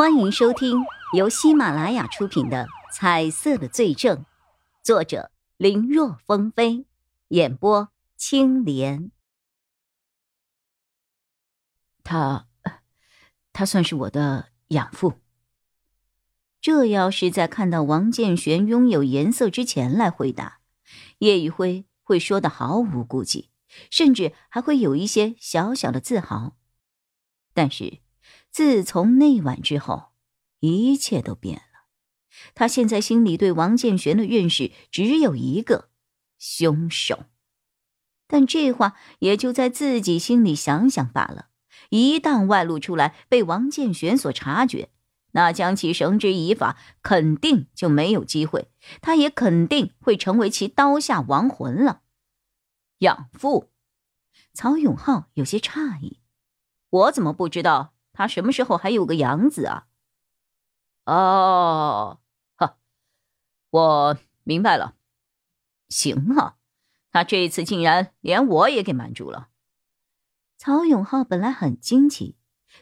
欢迎收听由喜马拉雅出品的《彩色的罪证》，作者林若风飞，演播青莲。他，他算是我的养父。这要是在看到王建玄拥有颜色之前来回答，叶宇辉会说的毫无顾忌，甚至还会有一些小小的自豪。但是。自从那晚之后，一切都变了。他现在心里对王建玄的认识只有一个：凶手。但这话也就在自己心里想想罢了。一旦外露出来，被王建玄所察觉，那将其绳之以法，肯定就没有机会。他也肯定会成为其刀下亡魂了。养父，曹永浩有些诧异：“我怎么不知道？”他什么时候还有个养子啊？哦，哈，我明白了。行啊，他这一次竟然连我也给瞒住了。曹永浩本来很惊奇，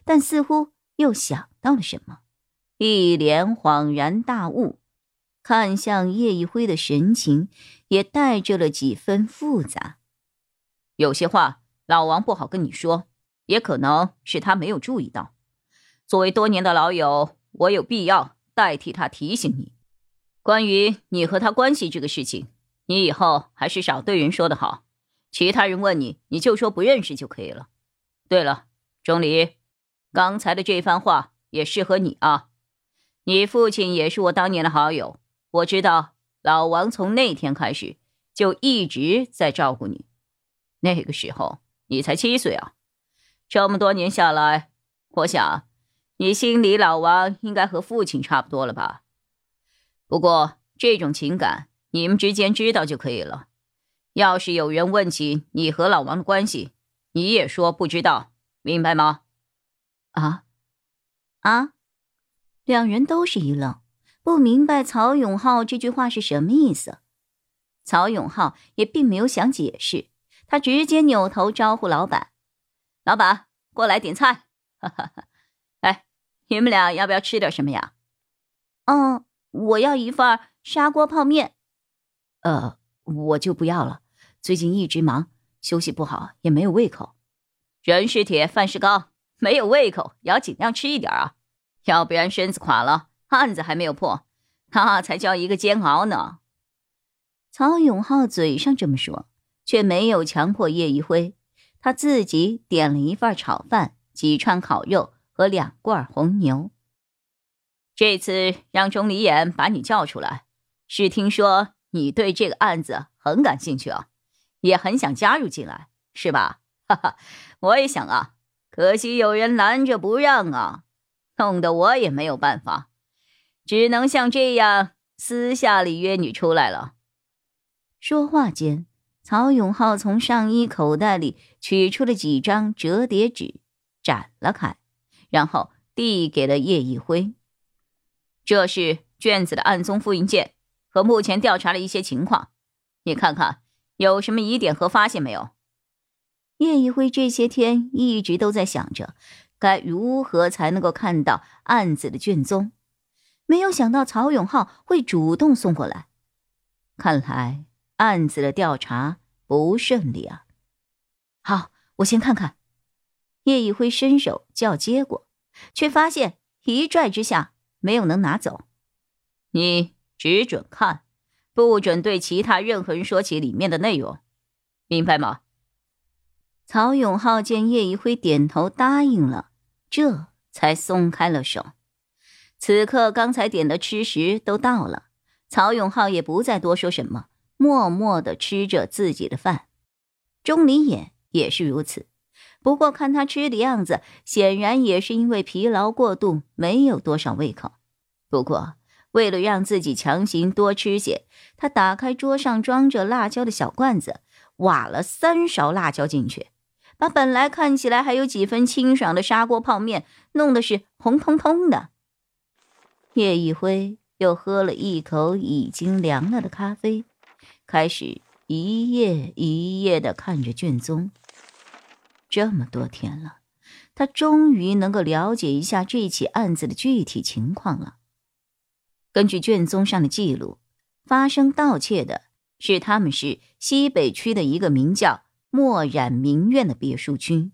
但似乎又想到了什么，一脸恍然大悟，看向叶一辉的神情也带着了几分复杂。有些话老王不好跟你说。也可能是他没有注意到。作为多年的老友，我有必要代替他提醒你，关于你和他关系这个事情，你以后还是少对人说的好。其他人问你，你就说不认识就可以了。对了，钟离，刚才的这番话也适合你啊。你父亲也是我当年的好友，我知道老王从那天开始就一直在照顾你。那个时候你才七岁啊。这么多年下来，我想，你心里老王应该和父亲差不多了吧？不过这种情感，你们之间知道就可以了。要是有人问起你和老王的关系，你也说不知道，明白吗？啊，啊！两人都是一愣，不明白曹永浩这句话是什么意思。曹永浩也并没有想解释，他直接扭头招呼老板。老板，过来点菜。哈哈哈，哎，你们俩要不要吃点什么呀？嗯，我要一份砂锅泡面。呃，我就不要了，最近一直忙，休息不好，也没有胃口。人是铁，饭是钢，没有胃口也要尽量吃一点啊，要不然身子垮了，案子还没有破，那才叫一个煎熬呢。曹永浩嘴上这么说，却没有强迫叶一辉。他自己点了一份炒饭、几串烤肉和两罐红牛。这次让钟离眼把你叫出来，是听说你对这个案子很感兴趣啊，也很想加入进来，是吧？哈哈，我也想啊，可惜有人拦着不让啊，弄得我也没有办法，只能像这样私下里约你出来了。说话间。曹永浩从上衣口袋里取出了几张折叠纸，展了开，然后递给了叶一辉。这是卷子的案宗复印件和目前调查的一些情况，你看看有什么疑点和发现没有？叶一辉这些天一直都在想着该如何才能够看到案子的卷宗，没有想到曹永浩会主动送过来，看来。案子的调查不顺利啊！好，我先看看。叶一辉伸手就要接过，却发现一拽之下没有能拿走。你只准看，不准对其他任何人说起里面的内容，明白吗？曹永浩见叶一辉点头答应了，这才松开了手。此刻，刚才点的吃食都到了，曹永浩也不再多说什么。默默的吃着自己的饭，钟离眼也是如此。不过看他吃的样子，显然也是因为疲劳过度，没有多少胃口。不过为了让自己强行多吃些，他打开桌上装着辣椒的小罐子，挖了三勺辣椒进去，把本来看起来还有几分清爽的砂锅泡面弄得是红彤彤的。叶一辉又喝了一口已经凉了的咖啡。开始一页一页的看着卷宗，这么多天了，他终于能够了解一下这起案子的具体情况了。根据卷宗上的记录，发生盗窃的是他们市西北区的一个名叫墨染名苑的别墅区。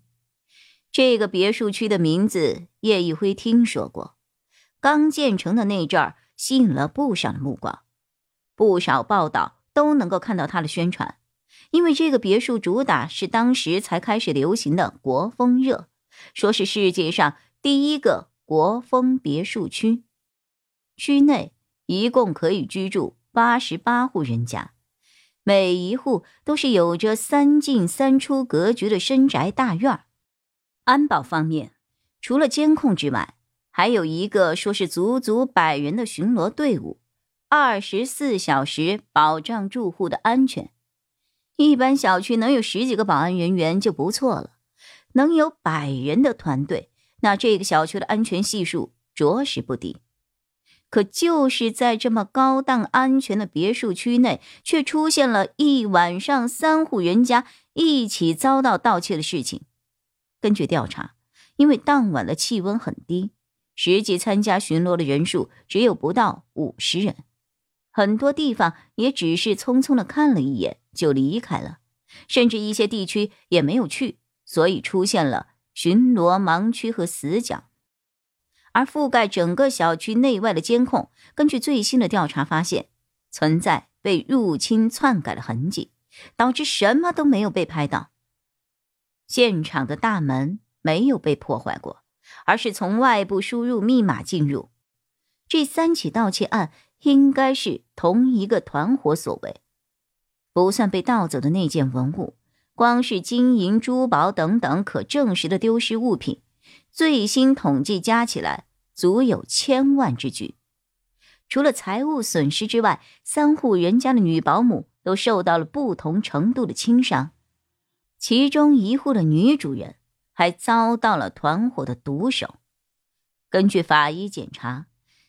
这个别墅区的名字，叶一辉听说过。刚建成的那阵儿，吸引了不少的目光，不少报道都能够看到他的宣传。因为这个别墅主打是当时才开始流行的国风热，说是世界上第一个国风别墅区。区内一共可以居住八十八户人家，每一户都是有着三进三出格局的深宅大院。安保方面，除了监控之外，还有一个说是足足百人的巡逻队伍，二十四小时保障住户的安全。一般小区能有十几个保安人员就不错了，能有百人的团队，那这个小区的安全系数着实不低。可就是在这么高档安全的别墅区内，却出现了一晚上三户人家一起遭到盗窃的事情。根据调查，因为当晚的气温很低，实际参加巡逻的人数只有不到五十人。很多地方也只是匆匆的看了一眼就离开了，甚至一些地区也没有去，所以出现了巡逻盲区和死角。而覆盖整个小区内外的监控，根据最新的调查发现，存在被入侵篡改的痕迹，导致什么都没有被拍到。现场的大门没有被破坏过，而是从外部输入密码进入。这三起盗窃案。应该是同一个团伙所为，不算被盗走的那件文物，光是金银珠宝等等可证实的丢失物品，最新统计加起来足有千万之巨。除了财物损失之外，三户人家的女保姆都受到了不同程度的轻伤，其中一户的女主人还遭到了团伙的毒手。根据法医检查。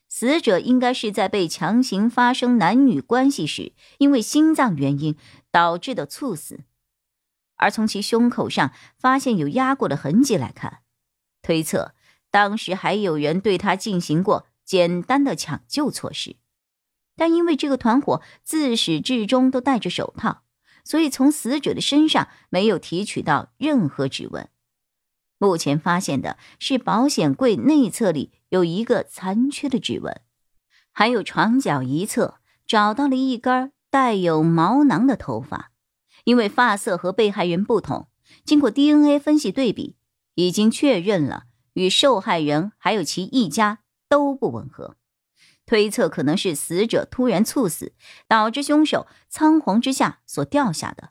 死者应该是在被强行发生男女关系时，因为心脏原因导致的猝死。而从其胸口上发现有压过的痕迹来看，推测当时还有人对他进行过简单的抢救措施。但因为这个团伙自始至终都戴着手套，所以从死者的身上没有提取到任何指纹。目前发现的是保险柜内侧里有一个残缺的指纹，还有床角一侧找到了一根带有毛囊的头发。因为发色和被害人不同，经过 DNA 分析对比，已经确认了与受害人还有其一家都不吻合，推测可能是死者突然猝死，导致凶手仓皇之下所掉下的。